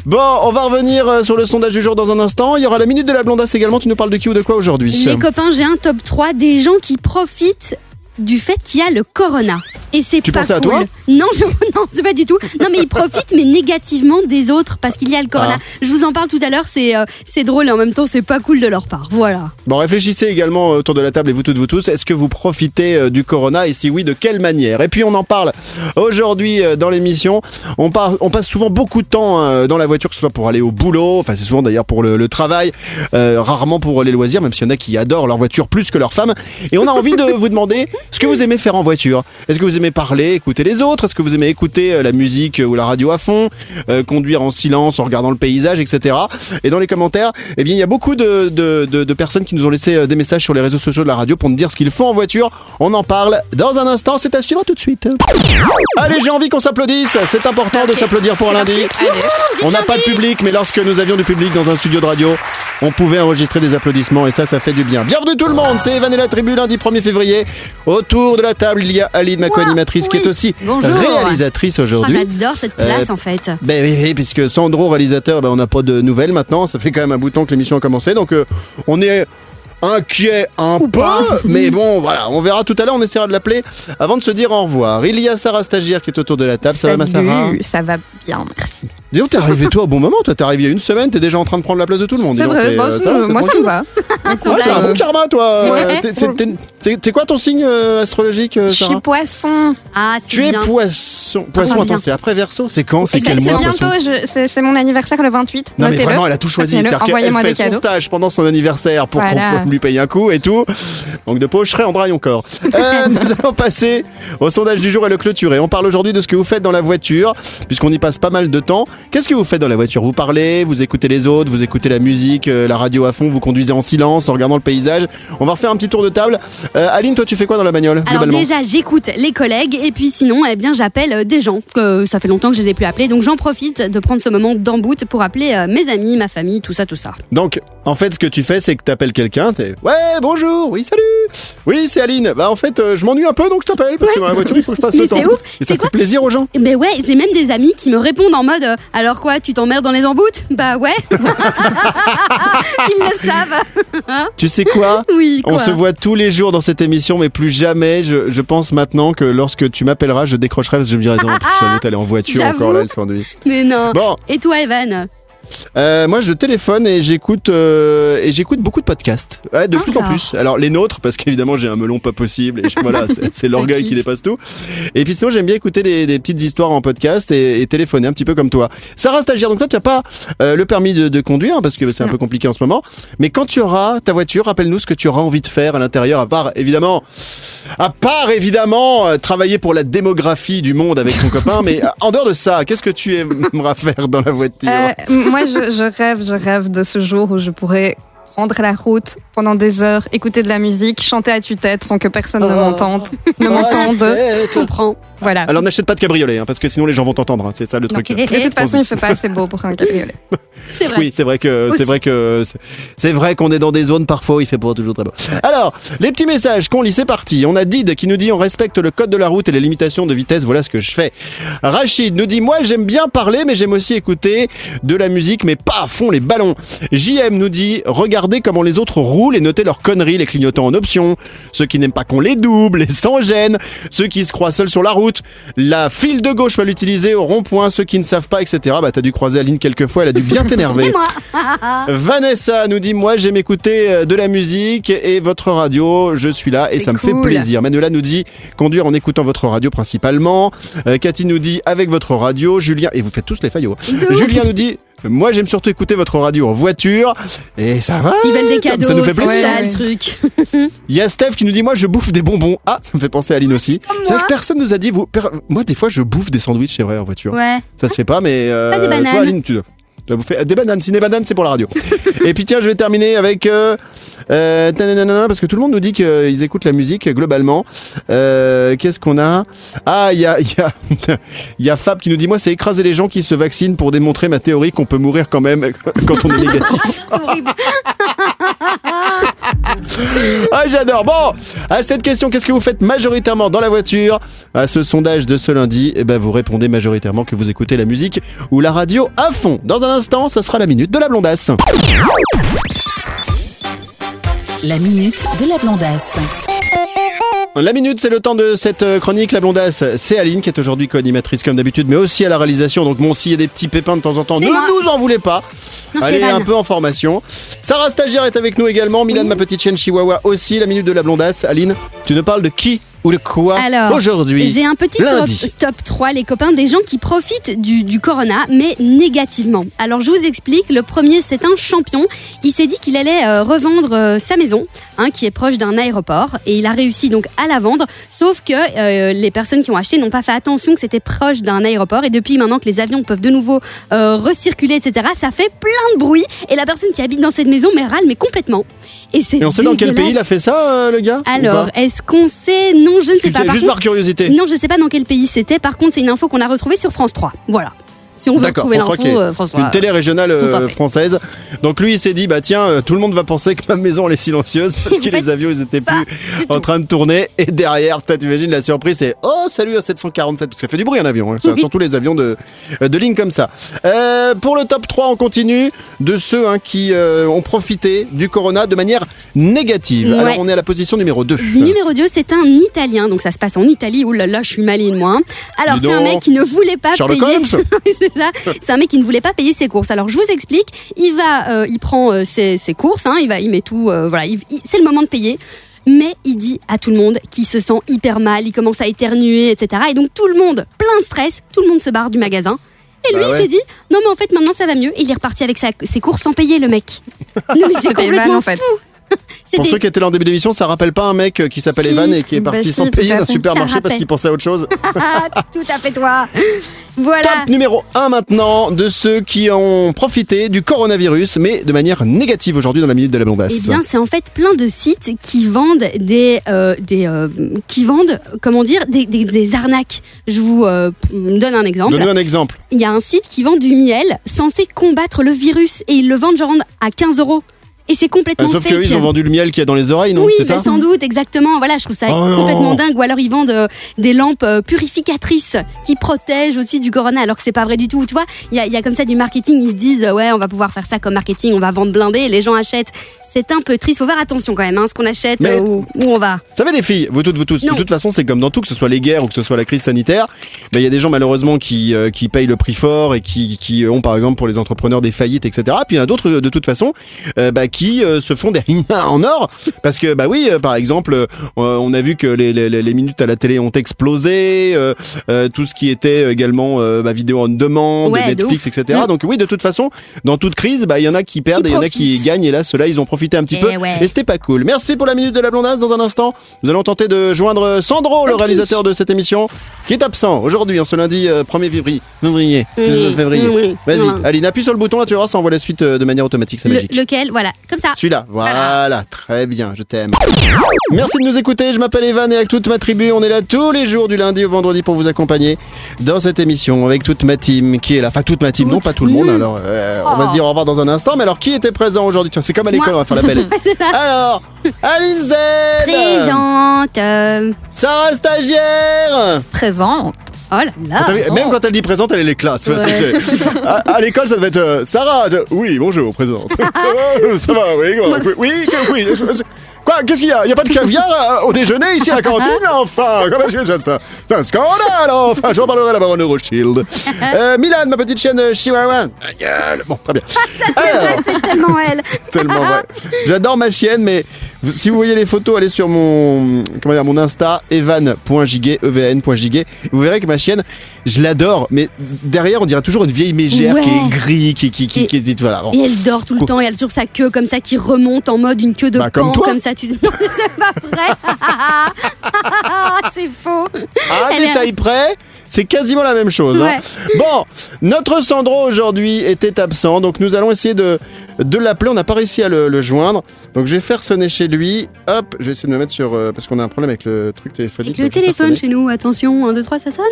Bon, on va revenir euh, sur le sondage du jour dans un instant. Il y aura la minute de la blondasse également. Tu nous parles de qui ou de quoi aujourd'hui Les copains, j'ai un top 3 des gens qui profitent du fait qu'il y a le corona. Et c'est Tu pas pensais à toi Non, je, non, c'est pas du tout. Non, mais ils profitent, mais négativement des autres parce qu'il y a le corona. Ah. Je vous en parle tout à l'heure, c'est euh, c'est drôle et en même temps, c'est pas cool de leur part. Voilà. Bon, réfléchissez également autour de la table et vous toutes, vous tous. Est-ce que vous profitez euh, du corona et si oui, de quelle manière? Et puis on en parle aujourd'hui euh, dans l'émission. On, par- on passe souvent beaucoup de temps euh, dans la voiture, que ce soit pour aller au boulot, enfin c'est souvent d'ailleurs pour le, le travail, rarement pour les loisirs, même s'il y en a qui adorent leur voiture plus que leur femme. Et on a envie de vous demander ce que vous aimez faire en voiture. Est-ce que vous aimez parler, écouter les autres Est-ce que vous aimez écouter euh, la musique euh, ou la radio à fond Euh, Conduire en silence en regardant le paysage, etc. Et dans les commentaires, eh bien il y a beaucoup de, de- de- de personnes qui nous ont laissé des messages sur les réseaux sociaux de la radio pour nous dire ce qu'ils font en voiture. On en parle dans un instant, c'est à suivre tout de suite. Allez, j'ai envie qu'on s'applaudisse. C'est important de s'applaudir pour un lundi. On n'a pas de public, mais lorsque nous avions du public dans un studio de radio, on pouvait enregistrer des applaudissements et ça, ça fait du bien. Bienvenue tout le monde, c'est Evan et la tribu lundi 1er février. Autour de la table, il y a Aline, ma Qui est aussi Bonjour. réalisatrice Oh, aujourd'hui. J'adore cette place Euh, en fait. Ben oui, oui, puisque Sandro, réalisateur, ben, on n'a pas de nouvelles maintenant. Ça fait quand même un bouton que l'émission a commencé. Donc, euh, on est inquiet un Ou peu. pas. Mais bon, voilà, on verra tout à l'heure. On essaiera de l'appeler avant de se dire au revoir. Il y a Sarah Stagiaire qui est autour de la table. Ça va, ma Salut, Sarah Ça va bien, merci. Dis donc, t'es arrivé toi au bon moment. Toi, t'es arrivé il y a une semaine. T'es déjà en train de prendre la place de tout le monde. C'est donc, euh, ça va, moi ça me va. Ouais, t'as un bon karma, toi. Ouais. T'es- quoi ton signe euh, astrologique, euh, Je suis poisson. Ah, c'est Tu es bien. poisson. Poisson, bien. attends, c'est après verso C'est quand C'est quel c'est mois bientôt, poisson c'est mon anniversaire le 28. Non mais vraiment, elle a tout choisi. Envoyez-moi fait des son cadeaux. stage pendant son anniversaire pour qu'on lui paye un coup et tout. Donc de poche, je serai en braille encore. Euh, nous allons passer au sondage du jour et le clôturer. On parle aujourd'hui de ce que vous faites dans la voiture, puisqu'on y passe pas mal de temps. Qu'est-ce que vous faites dans la voiture? Vous parlez, vous écoutez les autres, vous écoutez la musique, euh, la radio à fond, vous conduisez en silence, en regardant le paysage. On va refaire un petit tour de table. Euh, Aline, toi, tu fais quoi dans la bagnole Alors déjà, j'écoute les collègues et puis sinon, eh bien, j'appelle euh, des gens que ça fait longtemps que je les ai plus appelés. Donc j'en profite de prendre ce moment d'embout pour appeler mes amis, ma famille, tout ça, tout ça. Donc, en fait, ce que tu fais, c'est que tu appelles quelqu'un, t'es Ouais, bonjour, oui, salut Oui, c'est Aline. Bah, en fait, euh, je m'ennuie un peu, donc je t'appelle, parce que dans la voiture, il faut que je passe Mais le temps. c'est ouf, Et ça fait plaisir aux gens. Ben ouais, j'ai même des amis qui me répondent en mode euh, Alors quoi, tu t'emmerdes dans les emboutes Bah ouais. Ils le savent. Tu sais quoi? Oui, quoi. On se voit tous les jours dans cette émission, mais plus jamais. Je, je pense maintenant que lorsque tu m'appelleras, je décrocherai parce que je me dirai, non, être aller en voiture encore là, elle s'ennuie. Mais non. Bon, Et toi, Evan? Euh, moi je téléphone et j'écoute euh, et j'écoute beaucoup de podcasts. Ouais, de plus en plus. Alors les nôtres, parce qu'évidemment j'ai un melon pas possible et je- voilà, c'est- l'orgueil qui dépasse tout. Et puis sinon j'aime bien écouter des, des petites histoires en podcast et, et téléphoner un petit peu comme toi. Sarah stagiaire, donc toi tu n'as pas euh, le permis de, de conduire parce que c'est un peu compliqué en ce moment. Mais quand tu auras ta voiture, rappelle-nous ce que tu auras envie de faire à l'intérieur, à part évidemment, à part évidemment euh, travailler pour la démographie du monde avec ton copain. Mais euh, en dehors de ça, qu'est-ce que tu aimeras faire dans la voiture? Moi, je, je rêve, je rêve de ce jour où je pourrais prendre la route pendant des heures, écouter de la musique, chanter à tue-tête sans que personne ne Oh. m'entende. Ne m'entende. Je comprends. Voilà. Alors n'achète pas de cabriolet, hein, parce que sinon les gens vont t'entendre. hein, c'est ça le truc. De toute façon, il fait pas assez beau pour un cabriolet. C'est vrai. Oui, c'est vrai que c'est vrai que c'est- c'est vrai qu'on est dans des zones parfois où il fait pas toujours très beau. Alors, les petits messages qu'on lit, c'est parti. On a Did qui nous dit on respecte le code de la route et les limitations de vitesse. Voilà ce que je fais. Rachid nous dit moi j'aime bien parler, mais j'aime aussi écouter de la musique, mais pas à fond les ballons. JM nous dit regardez comment les autres roulent et notez leurs conneries, les clignotants en option. Ceux qui n'aiment pas qu'on les double, les sans gêne. Ceux qui se croient seuls sur la route. La file de gauche va l'utiliser au rond-point. Ceux qui ne savent pas, etc. Bah t'as dû croiser Aline quelques fois, elle a dû bien t'énerver. Vanessa nous dit moi j'aime écouter euh, de la musique et votre radio, je suis là et ça me fait plaisir. Manuela nous dit conduire en écoutant votre radio principalement. Euh, Cathy nous dit avec votre radio. Julien et vous faites tous les faillots. hein. Julien nous dit moi j'aime surtout écouter votre radio en voiture et ça va. Ils veulent des cadeaux, Ça nous fait c'est plaisir. ça le truc. Il y a Steph qui nous dit moi je bouffe des bonbons. Ah ça me fait penser à Aline aussi. C'est vrai moi. que personne nous a dit vous. per- Moi des fois je bouffe des sandwichs c'est vrai en voiture. Ouais. Ça se fait pas, mais. Euh, Pas des bananes. Toi, Aline, tu dois bouffer- Des bananes, si des bananes, c'est pour la radio. Et puis tiens, je vais terminer avec. Euh, euh, parce que tout le monde nous dit qu'ils écoutent la musique globalement. Euh, Qu'est-ce qu'on a? Ah, il y a, y, a, y a Fab qui nous dit Moi, c'est écraser les gens qui se vaccinent pour démontrer ma théorie qu'on peut mourir quand même quand on est négatif. C'est horrible. Ah, j'adore. Bon, à cette question, qu'est-ce que vous faites majoritairement dans la voiture À ce sondage de ce lundi, eh ben, vous répondez majoritairement que vous écoutez la musique ou la radio à fond. Dans un instant, ce sera la minute de la blondasse. La minute de la blondasse. La minute, c'est le temps de cette euh, chronique. La blondasse, c'est Aline qui est aujourd'hui co-animatrice comme d'habitude, mais aussi à la réalisation. Donc bon, s'il y a des petits pépins de temps en temps, ne moi. nous en voulez pas. Non, Allez, un peu en formation. Sarah Stagiaire est avec nous également. Milan, ma petite chienne chihuahua aussi. La minute de la blondasse. Aline, tu ne parles de qui? Ou quoi Alors, aujourd'hui J'ai un petit top, top 3, les copains, des gens qui profitent du, du corona, mais négativement. Alors, je vous explique. Le premier, c'est un champion. Il s'est dit qu'il allait euh, revendre euh, sa maison, hein, qui est proche d'un aéroport, et il a réussi donc à la vendre. Sauf que euh, les personnes qui ont acheté n'ont pas fait attention que c'était proche d'un aéroport, et depuis maintenant que les avions peuvent de nouveau recirculer, etc., ça fait plein de bruit. Et la personne qui habite dans cette maison, mais râle, mais complètement. Et c'est Et on sait dans quel pays il a fait ça, le gars Alors, est-ce qu'on sait? Non, je ne sais pas. Par Juste contre, par curiosité. non, je sais pas dans quel pays c'était. Par contre, c'est une info qu'on a retrouvée sur France 3. Voilà. Si on veut France l'info, 3 qui est euh, France 3. Une télé régionale Tout à euh, française. Donc lui, il s'est dit, bah tiens, euh, tout le monde va penser que ma maison elle est silencieuse parce que les avions ils étaient plus en train de tourner. Et derrière, peut-être imagine la surprise, c'est oh salut à 747 parce que ça fait du bruit un avion, hein, Oui. surtout les avions de euh, de ligne comme ça. Euh, pour le top 3, on continue de ceux hein, qui euh, ont profité du corona de manière négative. Ouais. Alors on est à la position numéro 2. Numéro 2, c'est un Italien, donc ça se passe en Italie. Ouh là là, je suis maline moi. hein. Alors c'est un mec qui ne voulait pas Sherlock payer. C'est ça. C'est un mec qui ne voulait pas payer ses courses. Alors je vous explique. Il va, euh, il prend euh, ses, ses courses, hein, il va, il met tout. euh, voilà, il- il- c'est le moment de payer. Mais il dit à tout le monde qu'il se sent hyper mal, il commence à éternuer, etc. Et donc tout le monde, plein de stress, tout le monde se barre du magasin. Et lui, ouais. il s'est dit, non mais en fait maintenant ça va mieux. Et il est reparti avec sa- ses courses sans payer le mec. Non mais c'est complètement Evan, en fait. fou. Pour ceux qui étaient là en début d'émission, ça rappelle pas un mec euh, qui s'appelle Si. Evan et qui est Bah parti si, sans payer d'un supermarché parce qu'il pensait à autre chose. tout à fait toi. Voilà. Top numéro 1 maintenant de ceux qui ont profité du coronavirus, mais de manière négative aujourd'hui dans la minute de la blondasse. Eh bien, c'est en fait plein de sites qui vendent des, euh, des euh, qui vendent, comment dire, des, des- des arnaques. Je vous euh, donne un exemple. Donne-nous un exemple. Il y a un site qui vend du miel censé combattre le virus et ils le vendent genre à 15 euros. Et c'est complètement sauf fake. qu'eux, ils ont vendu le miel qu'il y a dans les oreilles, non oui, bah, ça sans doute, exactement. Voilà, je trouve ça Oh non. complètement dingue. Ou alors ils vendent euh, des lampes euh, purificatrices qui protègent aussi du corona, alors que c'est pas vrai du tout. Tu vois, il y a, il y a comme ça du marketing. Ils se disent, euh, ouais, on va pouvoir faire ça comme marketing, on va vendre blindé, les gens achètent. C'est un peu triste. Faut faire attention quand même, hein, ce qu'on achète, euh, où, où on va. Vous savez les filles, vous toutes, vous tous, de toute façon c'est comme dans tout, que ce soit les guerres ou que ce soit la crise sanitaire, il y a des gens malheureusement qui, qui payent le prix fort et qui, qui ont par exemple pour les entrepreneurs des faillites, etc. Puis il y en a d'autres de toute façon bah, qui euh, se font des riens en or parce que bah oui, euh, par exemple, euh, on a vu que les, les, les minutes à la télé ont explosé, euh, euh, tout ce qui était également euh, bah, vidéo en demande, Ouais, Netflix, etc. Mm. Donc oui, de toute façon, dans toute crise, bah, il y en a qui perdent et il y en a qui gagnent et là ceux-là ils ont profité un petit Eh peu ouais. et c'était pas cool. Merci pour la minute de la blondasse. Dans un instant, nous allons tenter de joindre Sandro, le réalisateur de cette émission, qui est absent aujourd'hui, en ce lundi euh, 1er février. Février. Oui, février. oui. Vas-y. Aline, appuie sur le bouton là, tu verras, ça envoie la suite de manière automatique, c'est magique. lequel? Voilà, comme ça. Celui-là, voilà, très bien, je t'aime. Merci de nous écouter, je m'appelle Evan et avec toute ma tribu, on est là tous les jours du lundi au vendredi pour vous accompagner dans cette émission avec toute ma team qui est là. Enfin, toute ma team, non pas tout le monde, alors euh, on va se dire au revoir dans un instant, mais alors qui était présent aujourd'hui? C'est comme à l'école, on va faire l'appel. Alors, Aline Z Présente. euh, Sarah Stagiaire Présente. Oh là là. Même quand elle dit présente, elle est les classes. Ouais, à à l'école, ça devait être euh, Sarah. Oui, bonjour, présente. Ça va, oui, oui, oui, que- oui. Quoi Qu'est-ce qu'il y a? Il n'y a pas de caviar euh, au déjeuner ici à la cantine? Enfin, comment est-ce que c'est ça C'est un scandale Enfin, j'en parlerai à la baronne Rothschild. Euh, Milan, ma petite chienne euh, chihuahua. Ta gueule. Bon, très bien. Alors, c'est tellement elle. tellement vrai. J'adore ma chienne, mais si vous voyez les photos, allez sur mon comment dire mon Insta evan.jiguet, evn.jiguet. Vous verrez que ma chienne, je l'adore, mais derrière on dirait toujours une vieille mégère Ouais. qui est gris, qui qui qui, Et- qui dit voilà. bon. Et elle dort tout le temps et elle a toujours sa queue comme ça qui remonte en mode une queue de Bah, comme pan toi. comme ça. Tu... Non, c'est pas vrai. c'est faux. À Elle est- détail près, c'est quasiment la même chose. hein. Ouais. Bon, notre Sandro aujourd'hui était absent, donc nous allons essayer de, de l'appeler. On n'a pas réussi à le, le joindre, donc je vais faire sonner chez lui. Hop, je vais essayer de me mettre sur. euh, parce qu'on a un problème avec le truc téléphonique. Avec le donc je vais faire téléphone sonner. chez nous, attention, 1, 2, 3, ça sonne?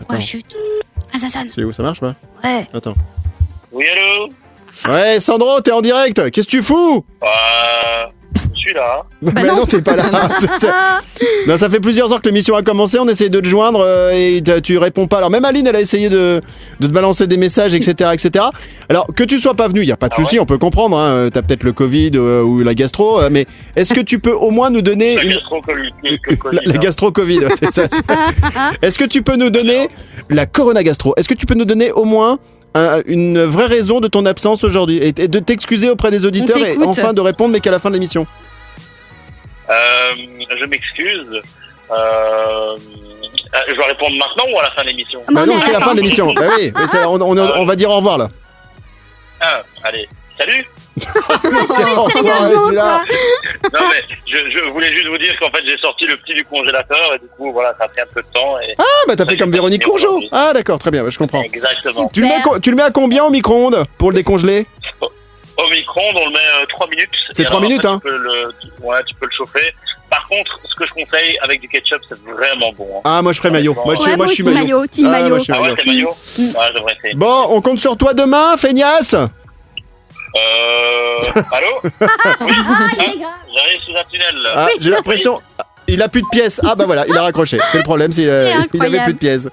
Attends, Ouais, chut. Ah, ça sonne. c'est où Ça marche pas? Ouais. Attends. Oui, allô? Ouais, Sandro, t'es en direct. Qu'est-ce que tu fous? Euh. Je suis là. Bah Mais non. non, t'es pas là. Non, ça fait plusieurs heures que l'émission a commencé. On essaie de te joindre euh, et tu réponds pas. Alors même Aline, elle a essayé de, de te balancer des messages, etc., etc. Alors que tu sois pas venu, il y a pas de Ah souci, on peut comprendre. Hein, T'as peut-être le Covid euh, ou la gastro, euh, mais est-ce que tu peux au moins nous donner La une- gastro-covid. la, la gastro-Covid, c'est ça. Est-ce que tu peux nous donner la corona gastro? Est-ce que tu peux nous donner au moins un- une vraie raison de ton absence aujourd'hui? Et, de t'excuser auprès des auditeurs et enfin de répondre, mais qu'à la fin de l'émission Euh, je m'excuse. Euh, euh, je dois répondre maintenant ou à la fin de l'émission Bah on non, c'est la fin de l'émission. Bah oui, on, on- on va dire au revoir là. Ah, allez. Salut Non mais je, je voulais juste vous dire qu'en fait j'ai sorti le petit du congélateur et du coup voilà ça a pris un peu de temps et Ah bah t'as fait comme Véronique Courgeot. Ah d'accord, très bien, bah, je comprends. exactement. Tu le, mets tu le mets à combien au micro-ondes pour le décongeler? Au micro-ondes on le met 3 minutes. C'est Et trois alors, minutes, après, hein. tu peux le, tu- ouais tu peux le chauffer. Par contre ce que je conseille avec du ketchup c'est vraiment bon. hein. Ah moi je ferai maillot. Moi je, Ouais, moi, moi je suis aussi, maillot. maillot, team Ah, maillot. moi, je suis Ah ouais maillot. Mm. Devrais essayer. Bon, on compte sur toi demain, feignasse? Euh... Allô? Oui Ah, il est grave. J'arrive sous un tunnel. Ah, J'ai l'impression... Il a plus de pièces. Ah bah voilà, il a raccroché. C'est le problème, c'est, euh, il avait plus de pièces.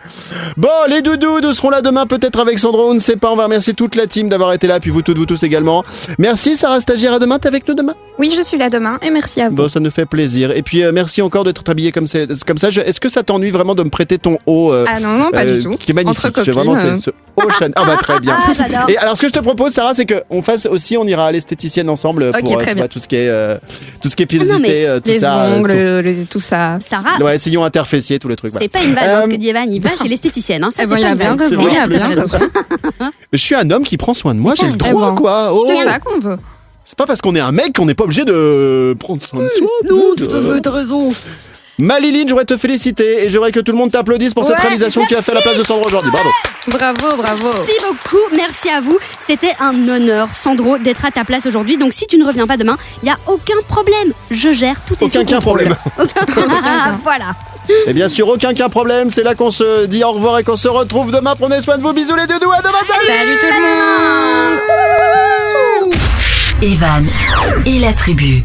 Bon, les doudous, nous serons là demain peut-être avec Sandro, on ne sait pas. On va remercier toute la team d'avoir été là, puis vous toutes, vous tous également. Merci Sarah Stagiaire, à demain, t'es avec nous demain? Oui, je suis là demain et merci à vous. Bon, ça nous fait plaisir. Et puis euh, merci encore de t'être habillé comme, comme ça. Est-ce que ça t'ennuie vraiment de me prêter ton haut euh, Ah non, non, pas euh, du tout. Qui est magnifique. Entre vraiment c'est- euh, ce haut Chanel. Ah bah très bien. Ah. Et alors, ce que je te propose, Sarah, c'est qu'on fasse aussi, on ira à l'esthéticienne ensemble pour euh, très pour, bien. euh, tout ce qui est, euh, tout ce qui est Ah pilosité, euh, tout les ça. euh, ongles, tout ça. Sarah, Ouais, sillon interfessier, tous les trucs. c'est pas une vanne hein, ce Euh, que dit Evan, il va chez l'esthéticienne. Hein. Ça, Eh ben, c'est il a bien raison, C'est il a vrai, bien c'est raison. Je suis un homme qui prend soin de moi, j'ai le Eh droit, ben, quoi. Oh. C'est ça qu'on veut. C'est pas parce qu'on est un mec qu'on n'est pas obligé de prendre soin de soi. Non, tout à fait, t'as raison. Maliline, je voudrais te féliciter et j'aimerais que tout le monde t'applaudisse pour cette réalisation tu as fait à la place de Sandro aujourd'hui. Bravo. Bravo, bravo. Merci beaucoup, merci à vous. C'était un honneur, Sandro, d'être à ta place aujourd'hui. Donc si tu ne reviens pas demain, il n'y a aucun problème. Je gère tout est Aucun contrôle. problème. Aucun- voilà. Et bien sûr, aucun qu'un problème. C'est là qu'on se dit au revoir et qu'on se retrouve demain. Prenez soin de vous. Bisous les doudous. À demain. salut Salut tout le monde. Evan et la tribu.